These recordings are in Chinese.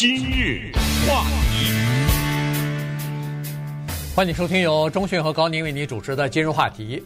今日话题，欢迎收听由中讯和高宁为您主持的今日话题。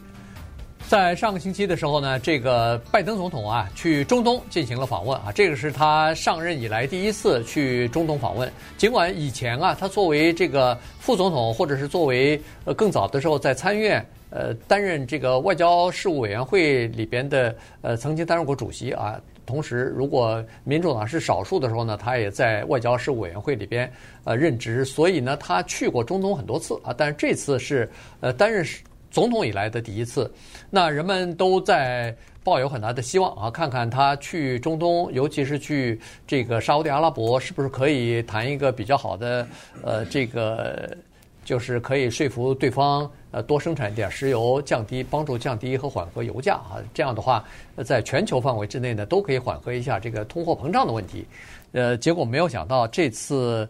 在上个星期的时候呢，这个拜登总统啊去中东进行了访问啊，这个是他上任以来第一次去中东访问。尽管以前啊，他作为这个副总统，或者是作为呃更早的时候在参院呃担任这个外交事务委员会里边的呃曾经担任过主席啊。同时，如果民主党是少数的时候呢，他也在外交事务委员会里边呃任职，所以呢，他去过中东很多次啊。但是这次是呃担任总统以来的第一次。那人们都在抱有很大的希望啊，看看他去中东，尤其是去这个沙乌地阿拉伯，是不是可以谈一个比较好的呃这个。就是可以说服对方，呃，多生产一点石油，降低，帮助降低和缓和油价啊。这样的话，在全球范围之内呢，都可以缓和一下这个通货膨胀的问题。呃，结果没有想到这次，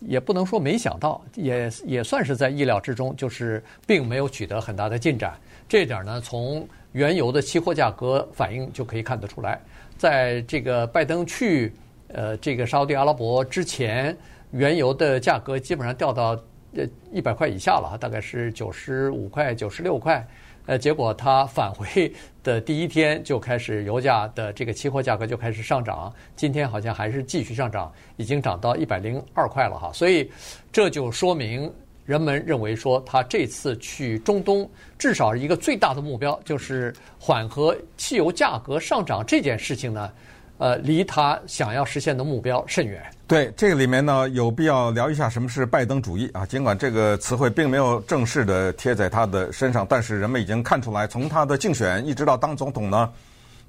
也不能说没想到，也也算是在意料之中，就是并没有取得很大的进展。这点呢，从原油的期货价格反应就可以看得出来。在这个拜登去呃这个沙乌地阿拉伯之前，原油的价格基本上掉到。呃，一百块以下了，大概是九十五块、九十六块。呃，结果他返回的第一天就开始，油价的这个期货价格就开始上涨。今天好像还是继续上涨，已经涨到一百零二块了哈。所以这就说明人们认为说，他这次去中东，至少一个最大的目标就是缓和汽油价格上涨这件事情呢。呃，离他想要实现的目标甚远。对，这个里面呢，有必要聊一下什么是拜登主义啊。尽管这个词汇并没有正式的贴在他的身上，但是人们已经看出来，从他的竞选一直到当总统呢，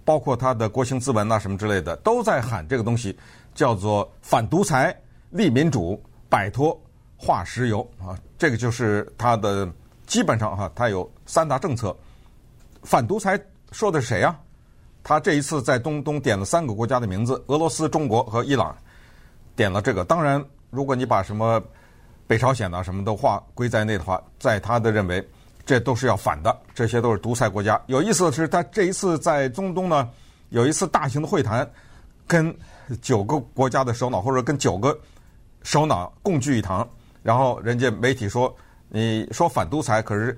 包括他的国情咨文啊什么之类的，都在喊这个东西，叫做反独裁、立民主、摆脱化石油啊。这个就是他的基本上哈、啊，他有三大政策。反独裁说的是谁呀、啊？他这一次在中东点了三个国家的名字：俄罗斯、中国和伊朗，点了这个。当然，如果你把什么北朝鲜啊什么的话归在内的话，在他的认为，这都是要反的，这些都是独裁国家。有意思的是，他这一次在中东呢，有一次大型的会谈，跟九个国家的首脑或者跟九个首脑共聚一堂，然后人家媒体说，你说反独裁，可是。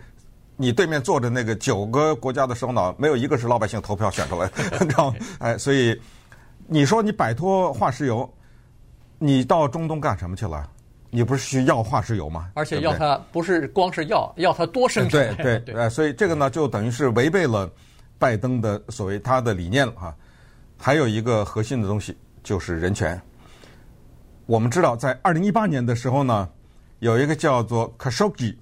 你对面坐着那个九个国家的首脑，没有一个是老百姓投票选出来的，你知道吗？哎，所以你说你摆脱化石油，你到中东干什么去了？你不是去要化石油吗？而且要它不是光是要，要它多生产。对对，哎，所以这个呢，就等于是违背了拜登的所谓他的理念了哈。还有一个核心的东西就是人权。我们知道，在二零一八年的时候呢，有一个叫做 Khashoggi。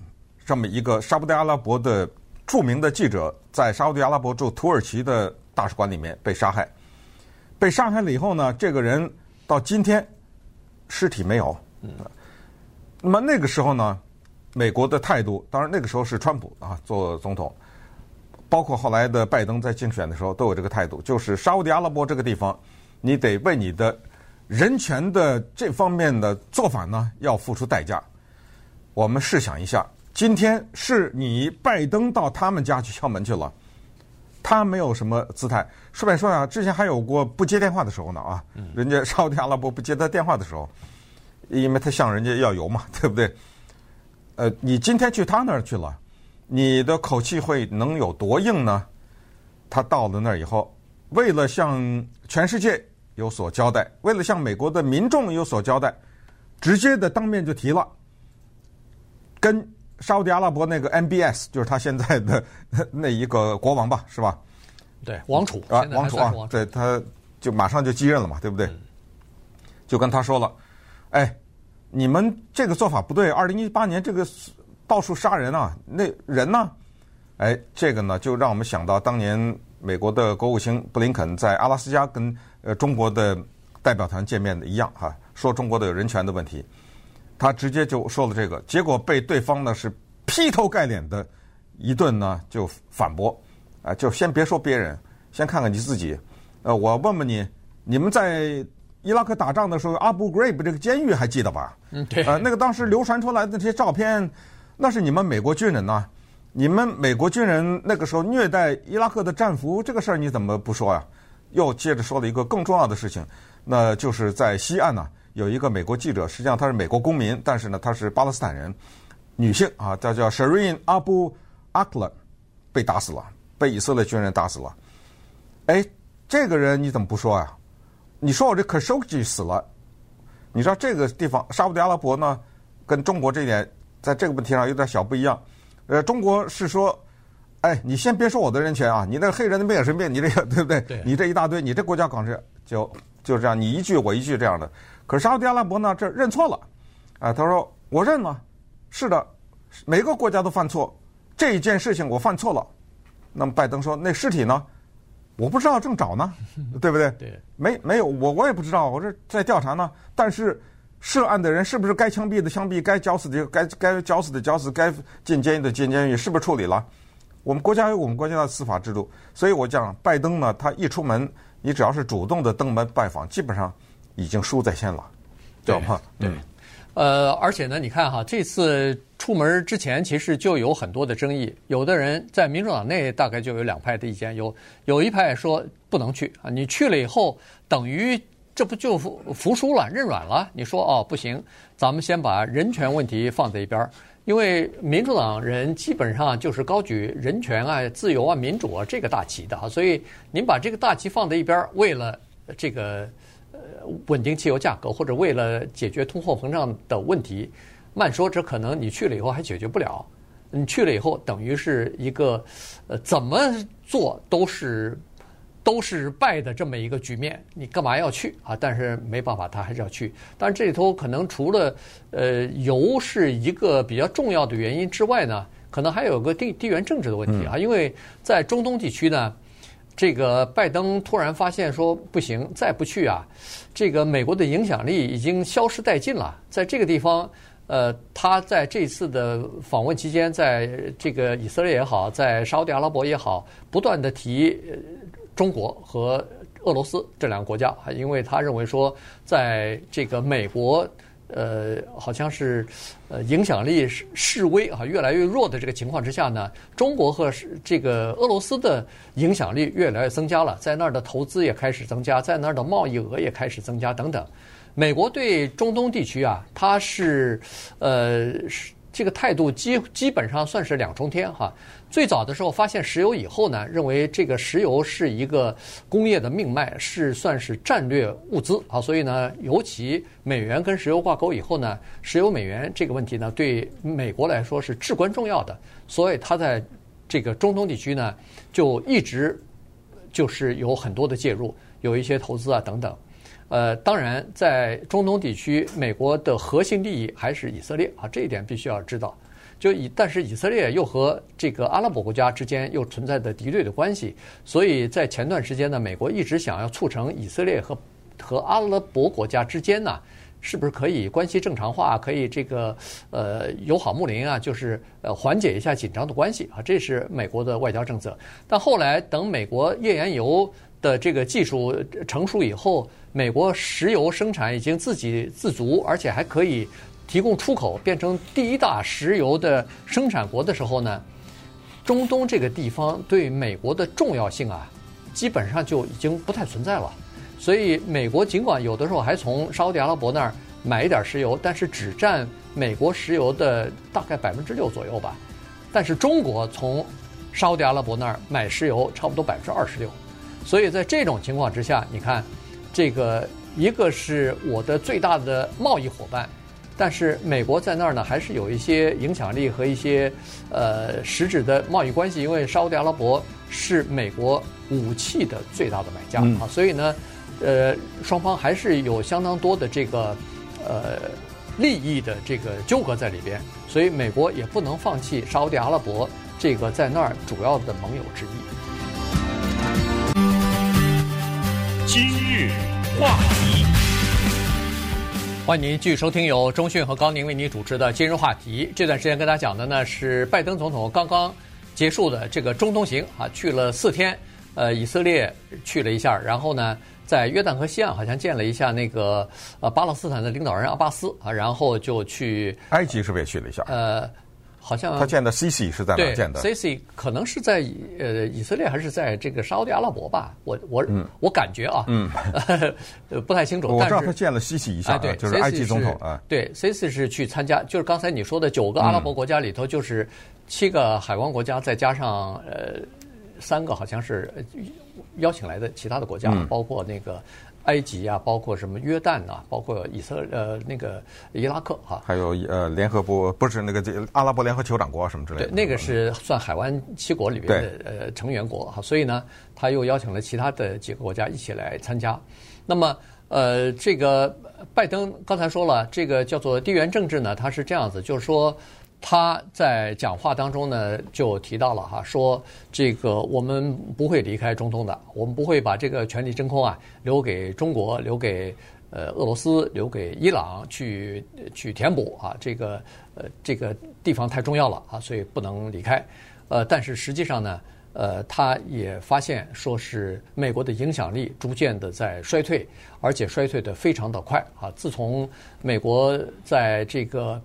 这么一个沙乌地阿拉伯的著名的记者，在沙乌地阿拉伯驻土耳其的大使馆里面被杀害。被杀害了以后呢，这个人到今天尸体没有。嗯。那么那个时候呢，美国的态度，当然那个时候是川普啊做总统，包括后来的拜登在竞选的时候都有这个态度，就是沙乌地阿拉伯这个地方，你得为你的人权的这方面的做法呢，要付出代价。我们试想一下。今天是你拜登到他们家去敲门去了，他没有什么姿态。顺便说啊，之前还有过不接电话的时候呢啊，人家沙特阿拉伯不接他电话的时候，因为他向人家要油嘛，对不对？呃，你今天去他那儿去了，你的口气会能有多硬呢？他到了那儿以后，为了向全世界有所交代，为了向美国的民众有所交代，直接的当面就提了，跟。沙乌地阿拉伯那个 MBS 就是他现在的 那一个国王吧，是吧？对，王储啊，王储啊，对，他就马上就继任了嘛，对不对？嗯、就跟他说了，哎，你们这个做法不对，二零一八年这个到处杀人啊，那人呢？哎，这个呢，就让我们想到当年美国的国务卿布林肯在阿拉斯加跟呃中国的代表团见面的一样哈，说中国的有人权的问题。他直接就说了这个，结果被对方呢是劈头盖脸的一顿呢就反驳，啊，就先别说别人，先看看你自己。呃，我问问你，你们在伊拉克打仗的时候，阿布格瑞布这个监狱还记得吧？嗯，对。呃，那个当时流传出来的这些照片，那是你们美国军人呐，你们美国军人那个时候虐待伊拉克的战俘，这个事儿你怎么不说呀？又接着说了一个更重要的事情，那就是在西岸呢。有一个美国记者，实际上他是美国公民，但是呢，他是巴勒斯坦人，女性啊，她叫 Shireen Abu Akleh，被打死了，被以色列军人打死了。哎，这个人你怎么不说呀？你说我这 Khashoggi 死了，你知道这个地方沙乌地阿拉伯呢，跟中国这一点在这个问题上有点小不一样。呃，中国是说，哎，你先别说我的人权啊，你那个黑人的命也是命，你这个对不对？你这一大堆，你这国家搞这就就这样，你一句我一句这样的。可是沙乌地阿拉伯呢，这认错了，啊，他说我认了，是的，每个国家都犯错，这一件事情我犯错了。那么拜登说，那尸体呢？我不知道，正找呢，对不对？对，没没有，我我也不知道，我这在调查呢。但是涉案的人是不是该枪毙的枪毙，该绞死的该该绞死的绞死，该进监狱的进监狱，是不是处理了？我们国家有我们国家的司法制度，所以我讲拜登呢，他一出门，你只要是主动的登门拜访，基本上已经输在先了，知道吗？对。呃，而且呢，你看哈，这次出门之前其实就有很多的争议。有的人在民主党内大概就有两派的意见，有有一派说不能去啊，你去了以后等于这不就服服输了、认软了？你说哦不行，咱们先把人权问题放在一边儿，因为民主党人基本上就是高举人权啊、自由啊、民主啊这个大旗的啊，所以您把这个大旗放在一边，为了这个。稳定汽油价格，或者为了解决通货膨胀的问题，慢说，这可能你去了以后还解决不了。你去了以后，等于是一个呃，怎么做都是都是败的这么一个局面。你干嘛要去啊？但是没办法，他还是要去。但是这里头可能除了呃油是一个比较重要的原因之外呢，可能还有个地地缘政治的问题啊，因为在中东地区呢。这个拜登突然发现说不行，再不去啊，这个美国的影响力已经消失殆尽了。在这个地方，呃，他在这次的访问期间，在这个以色列也好，在沙乌地阿拉伯也好，不断地提中国和俄罗斯这两个国家，因为他认为说，在这个美国。呃，好像是呃影响力示威啊，越来越弱的这个情况之下呢，中国和这个俄罗斯的影响力越来越增加了，在那儿的投资也开始增加，在那儿的贸易额也开始增加等等。美国对中东地区啊，它是呃是。这个态度基基本上算是两重天哈。最早的时候发现石油以后呢，认为这个石油是一个工业的命脉，是算是战略物资啊。所以呢，尤其美元跟石油挂钩以后呢，石油美元这个问题呢，对美国来说是至关重要的。所以他在这个中东地区呢，就一直就是有很多的介入，有一些投资啊等等。呃，当然，在中东地区，美国的核心利益还是以色列啊，这一点必须要知道。就以，但是以色列又和这个阿拉伯国家之间又存在着敌对的关系，所以在前段时间呢，美国一直想要促成以色列和和阿拉伯国家之间呢，是不是可以关系正常化，可以这个呃友好睦邻啊，就是呃缓解一下紧张的关系啊，这是美国的外交政策。但后来等美国页岩油的这个技术成熟以后，美国石油生产已经自给自足，而且还可以提供出口，变成第一大石油的生产国的时候呢，中东这个地方对美国的重要性啊，基本上就已经不太存在了。所以，美国尽管有的时候还从沙乌地阿拉伯那儿买一点石油，但是只占美国石油的大概百分之六左右吧。但是中国从沙乌地阿拉伯那儿买石油差不多百分之二十六。所以在这种情况之下，你看，这个一个是我的最大的贸易伙伴，但是美国在那儿呢，还是有一些影响力和一些呃实质的贸易关系，因为沙乌地阿拉伯是美国武器的最大的买家啊，所以呢，呃，双方还是有相当多的这个呃利益的这个纠葛在里边，所以美国也不能放弃沙乌地阿拉伯这个在那儿主要的盟友之一。话题，欢迎您继续收听由中讯和高宁为您主持的《今日话题》。这段时间跟大家讲的呢是拜登总统刚刚结束的这个中东行啊，去了四天，呃，以色列去了一下，然后呢，在约旦河西岸好像见了一下那个呃巴勒斯坦的领导人阿巴斯啊，然后就去埃及是不是也去了一下？呃。好像他见的 Sisi 是在哪见的？Sisi 可能是在呃以色列还是在这个沙乌地阿拉伯吧？我我、嗯、我感觉啊，嗯，不太清楚。我知道他见了 Sisi 一下，对，就是埃及总统啊。对，Sisi 是去参加，就是刚才你说的九个阿拉伯国家里头，就是七个海湾国家，再加上呃三个好像是邀请来的其他的国家，嗯、包括那个。埃及啊，包括什么约旦啊，包括以色呃那个伊拉克哈、啊，还有呃联合国不是那个这阿拉伯联合酋长国什么之类的。对，那个是算海湾七国里边的呃成员国哈，所以呢，他又邀请了其他的几个国家一起来参加。那么呃，这个拜登刚才说了，这个叫做地缘政治呢，它是这样子，就是说。他在讲话当中呢，就提到了哈，说这个我们不会离开中东的，我们不会把这个权力真空啊留给中国，留给呃俄罗斯，留给伊朗去去填补啊，这个呃这个地方太重要了啊，所以不能离开。呃，但是实际上呢，呃，他也发现说是美国的影响力逐渐的在衰退，而且衰退的非常的快啊。自从美国在这个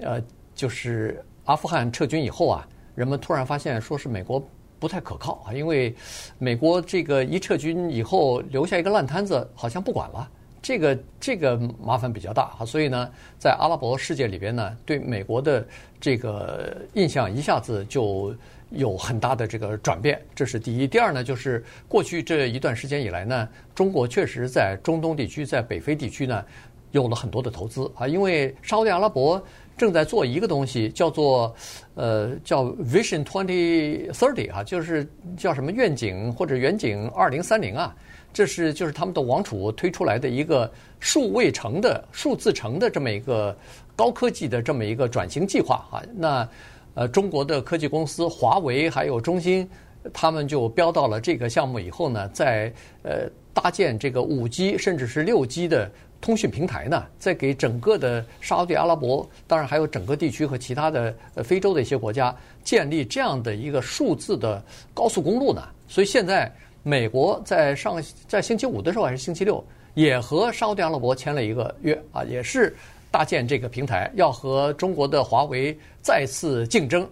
呃。就是阿富汗撤军以后啊，人们突然发现说是美国不太可靠啊，因为美国这个一撤军以后留下一个烂摊子，好像不管了，这个这个麻烦比较大啊，所以呢，在阿拉伯世界里边呢，对美国的这个印象一下子就有很大的这个转变，这是第一。第二呢，就是过去这一段时间以来呢，中国确实在中东地区、在北非地区呢，有了很多的投资啊，因为沙乌地阿拉伯。正在做一个东西，叫做呃叫 Vision Twenty Thirty 啊，就是叫什么愿景或者远景二零三零啊，这是就是他们的王储推出来的一个数位城的数字城的这么一个高科技的这么一个转型计划啊。那呃中国的科技公司华为还有中兴，他们就标到了这个项目以后呢，在呃搭建这个五 G 甚至是六 G 的。通讯平台呢，在给整个的沙特阿拉伯，当然还有整个地区和其他的非洲的一些国家，建立这样的一个数字的高速公路呢。所以现在美国在上在星期五的时候还是星期六，也和沙特阿拉伯签了一个约啊，也是搭建这个平台，要和中国的华为再次竞争。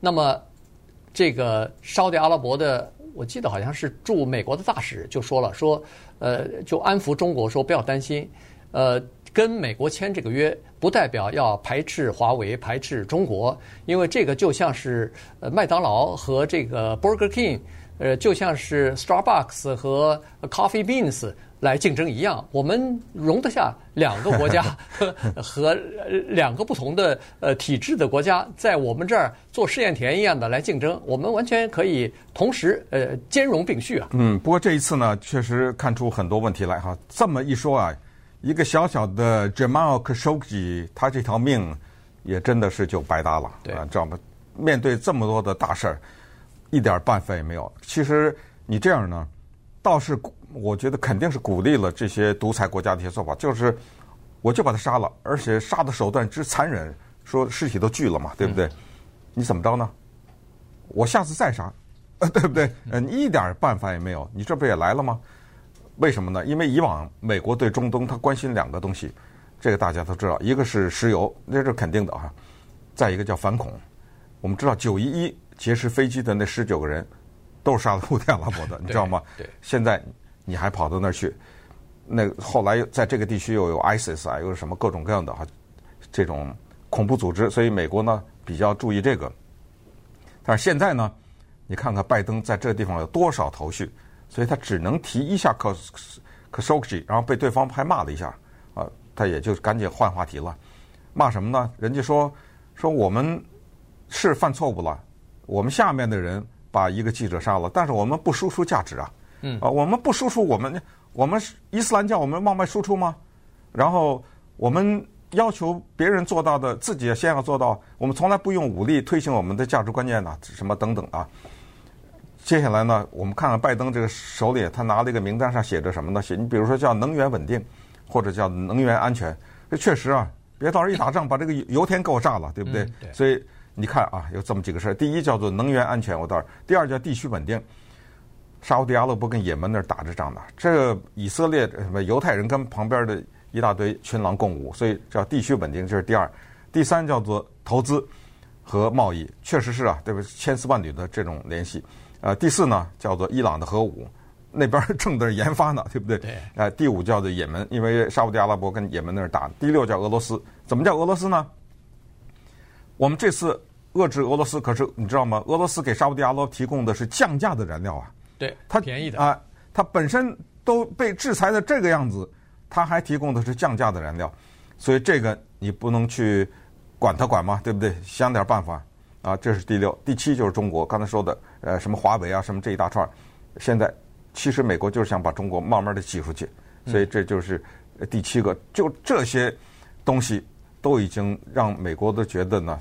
那么这个沙特阿拉伯的。我记得好像是驻美国的大使就说了，说，呃，就安抚中国说不要担心，呃，跟美国签这个约不代表要排斥华为、排斥中国，因为这个就像是呃麦当劳和这个 Burger King，呃，就像是 Starbucks 和 Coffee Beans。来竞争一样，我们容得下两个国家和 和两个不同的呃体制的国家在我们这儿做试验田一样的来竞争，我们完全可以同时呃兼容并蓄啊。嗯，不过这一次呢，确实看出很多问题来哈。这么一说啊，一个小小的 Jamal Khashoggi，他这条命也真的是就白搭了，对，知道吗？面对这么多的大事儿，一点办法也没有。其实你这样呢，倒是。我觉得肯定是鼓励了这些独裁国家的一些做法，就是我就把他杀了，而且杀的手段之残忍，说尸体都锯了嘛，对不对？你怎么着呢？我下次再杀，对不对？呃，你一点办法也没有，你这不也来了吗？为什么呢？因为以往美国对中东他关心两个东西，这个大家都知道，一个是石油，那是肯定的啊，再一个叫反恐。我们知道九一一劫持飞机的那十九个人，都是沙乌地阿拉伯的，你知道吗？对，现在。你还跑到那儿去？那后来在这个地区又有 ISIS 啊，又是什么各种各样的哈，这种恐怖组织，所以美国呢比较注意这个。但是现在呢，你看看拜登在这个地方有多少头绪，所以他只能提一下 Khashoggi，然后被对方还骂了一下啊，他也就赶紧换话题了。骂什么呢？人家说说我们是犯错误了，我们下面的人把一个记者杀了，但是我们不输出价值啊。嗯啊，我们不输出我们，我们伊斯兰教我们往外输出吗？然后我们要求别人做到的，自己先要做到。我们从来不用武力推行我们的价值观念呐，什么等等啊。接下来呢，我们看看拜登这个手里，他拿了一个名单上写着什么呢？写你比如说叫能源稳定，或者叫能源安全。这确实啊，别到时候一打仗把这个油田给我炸了，对不对？嗯、对。所以你看啊，有这么几个事儿。第一叫做能源安全，我倒是；第二叫地区稳定。沙乌地阿拉伯跟也门那儿打着仗呢，这个以色列什么犹太人跟旁边的一大堆群狼共舞，所以叫地区稳定，这是第二。第三叫做投资，和贸易，确实是啊，这个千丝万缕的这种联系。呃，第四呢叫做伊朗的核武，那边 正在研发呢，对不对？对。呃，第五叫做也门，因为沙乌地阿拉伯跟也门那儿打。第六叫俄罗斯，怎么叫俄罗斯呢？我们这次遏制俄罗斯，可是你知道吗？俄罗斯给沙乌地阿拉伯提供的是降价的燃料啊。对，它便宜的啊，它本身都被制裁的这个样子，它还提供的是降价的燃料，所以这个你不能去管它管嘛，对不对？想点办法啊，这是第六。第七就是中国刚才说的，呃，什么华为啊，什么这一大串，现在其实美国就是想把中国慢慢的挤出去，所以这就是第七个。就这些东西都已经让美国都觉得呢，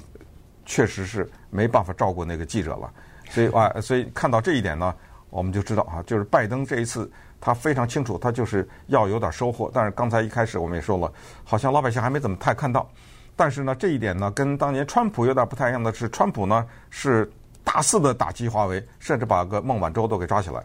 确实是没办法照顾那个记者了，所以啊，所以看到这一点呢。我们就知道啊，就是拜登这一次他非常清楚，他就是要有点收获。但是刚才一开始我们也说了，好像老百姓还没怎么太看到。但是呢，这一点呢，跟当年川普有点不太一样的是，川普呢是大肆的打击华为，甚至把个孟晚舟都给抓起来。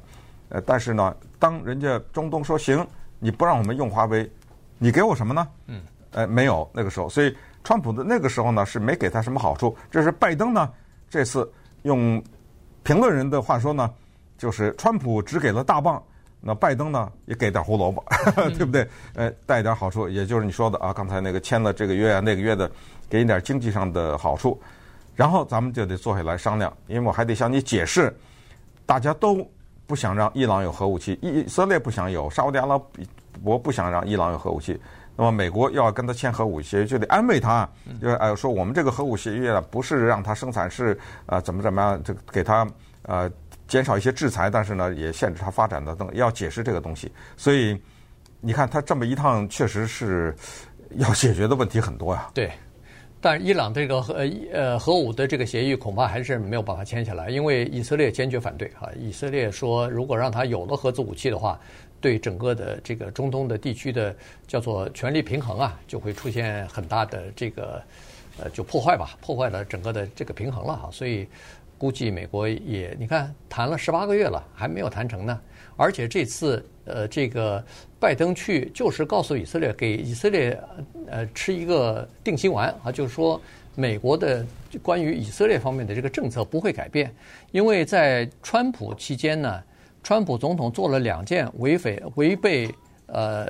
呃，但是呢，当人家中东说行，你不让我们用华为，你给我什么呢？嗯，呃，没有那个时候，所以川普的那个时候呢是没给他什么好处。这是拜登呢这次用评论人的话说呢。就是川普只给了大棒，那拜登呢也给点胡萝卜，嗯、对不对？呃，带点好处，也就是你说的啊，刚才那个签了这个约啊，那个约的，给你点经济上的好处，然后咱们就得坐下来商量，因为我还得向你解释，大家都不想让伊朗有核武器，以色列不想有，沙乌地阿拉伯不想让伊朗有核武器，那么美国要跟他签核武协议，就得安慰他，就是哎说我们这个核武协议啊，不是让他生产，是啊怎么怎么样，就给他呃。减少一些制裁，但是呢，也限制他发展的等，要解释这个东西。所以你看，他这么一趟，确实是要解决的问题很多呀。对，但是伊朗这个核呃核武的这个协议恐怕还是没有办法签下来，因为以色列坚决反对啊。以色列说，如果让他有了核子武器的话，对整个的这个中东的地区的叫做权力平衡啊，就会出现很大的这个呃就破坏吧，破坏了整个的这个平衡了哈。所以。估计美国也，你看谈了十八个月了，还没有谈成呢。而且这次，呃，这个拜登去就是告诉以色列，给以色列呃吃一个定心丸啊，就是说美国的关于以色列方面的这个政策不会改变，因为在川普期间呢，川普总统做了两件违反违背呃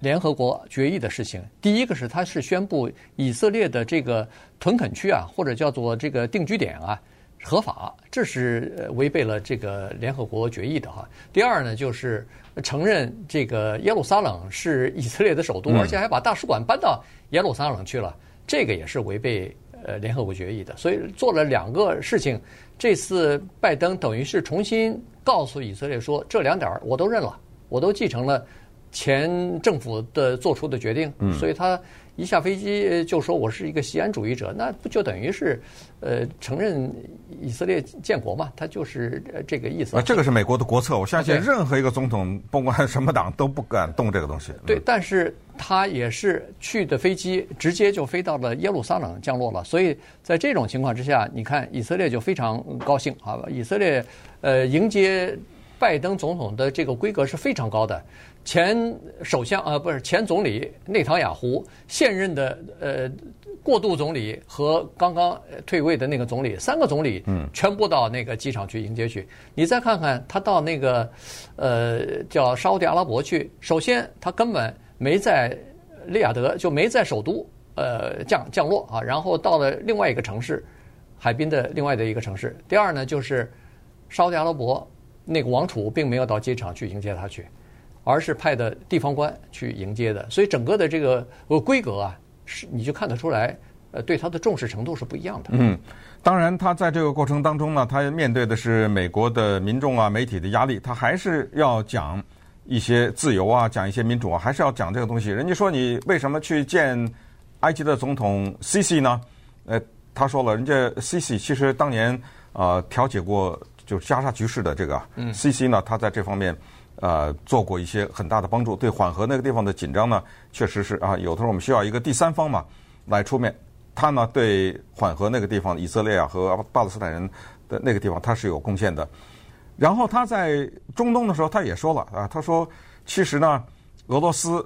联合国决议的事情。第一个是他是宣布以色列的这个屯垦区啊，或者叫做这个定居点啊。合法，这是违背了这个联合国决议的哈。第二呢，就是承认这个耶路撒冷是以色列的首都，而且还把大使馆搬到耶路撒冷去了，这个也是违背呃联合国决议的。所以做了两个事情，这次拜登等于是重新告诉以色列说，这两点我都认了，我都继承了前政府的做出的决定，所以他。一下飞机就说我是一个西安主义者，那不就等于是，呃，承认以色列建国嘛？他就是这个意思。啊，这个是美国的国策，我相信任何一个总统，不管什么党，都不敢动这个东西。对，但是他也是去的飞机直接就飞到了耶路撒冷降落了，所以在这种情况之下，你看以色列就非常高兴啊！以色列呃迎接拜登总统的这个规格是非常高的。前首相啊，不是前总理内塔雅胡，现任的呃过渡总理和刚刚退位的那个总理，三个总理，嗯，全部到那个机场去迎接去。你再看看他到那个呃叫沙乌地阿拉伯去，首先他根本没在利雅得，就没在首都呃降降落啊，然后到了另外一个城市，海滨的另外的一个城市。第二呢，就是沙乌地阿拉伯那个王储并没有到机场去迎接他去。而是派的地方官去迎接的，所以整个的这个呃规格啊，是你就看得出来，呃，对他的重视程度是不一样的。嗯，当然，他在这个过程当中呢，他面对的是美国的民众啊、媒体的压力，他还是要讲一些自由啊，讲一些民主啊，还是要讲这个东西。人家说你为什么去见埃及的总统西西呢？呃，他说了，人家西西其实当年啊、呃、调解过就加沙局势的这个，嗯，西西呢，他在这方面。呃，做过一些很大的帮助，对缓和那个地方的紧张呢，确实是啊，有的时候我们需要一个第三方嘛来出面。他呢，对缓和那个地方，以色列啊和巴勒斯坦人的那个地方，他是有贡献的。然后他在中东的时候，他也说了啊，他说其实呢，俄罗斯、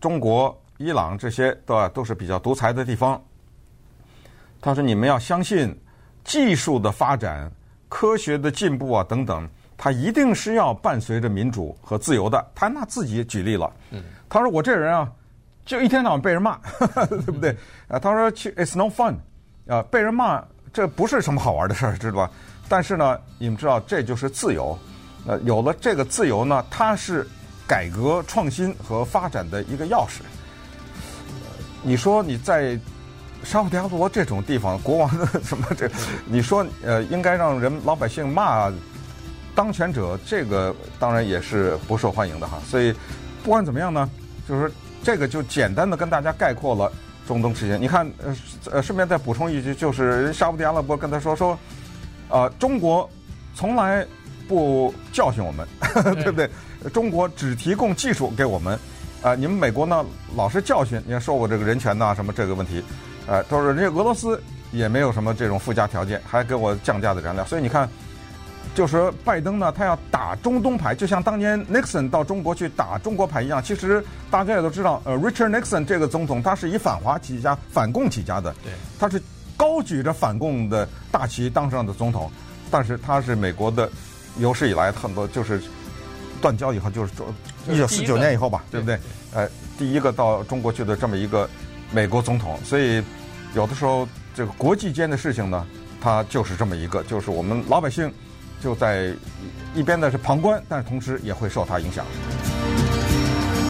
中国、伊朗这些都都是比较独裁的地方，他说：“你们要相信技术的发展、科学的进步啊等等，他一定是要伴随着民主和自由的。”他拿自己举例了，他说：“我这人啊，就一天到晚被人骂，对不对？啊，他说：‘It's no fun’，啊，被人骂这不是什么好玩的事儿，知道吧？但是呢，你们知道这就是自由。呃，有了这个自由呢，它是改革创新和发展的一个钥匙。你说你在。”沙特阿拉伯这种地方，国王的 什么这？你说呃，应该让人老百姓骂当权者，这个当然也是不受欢迎的哈。所以不管怎么样呢，就是这个就简单的跟大家概括了中东事情。你看呃呃，顺便再补充一句，就是沙特阿拉伯跟他说说，呃，中国从来不教训我们，对不对？中国只提供技术给我们，啊、呃，你们美国呢老是教训，你看说我这个人权呐什么这个问题。呃，都是人家俄罗斯也没有什么这种附加条件，还给我降价的燃料，所以你看，就是拜登呢，他要打中东牌，就像当年 Nixon 到中国去打中国牌一样。其实大家也都知道，呃，Richard Nixon 这个总统他是以反华起家、反共起家的，对，他是高举着反共的大旗当上的总统，但是他是美国的有史以来很多就是断交以后就是一九四九年以后吧，对不对？呃，第一个到中国去的这么一个美国总统，所以。有的时候，这个国际间的事情呢，它就是这么一个，就是我们老百姓就在一边的是旁观，但是同时也会受它影响。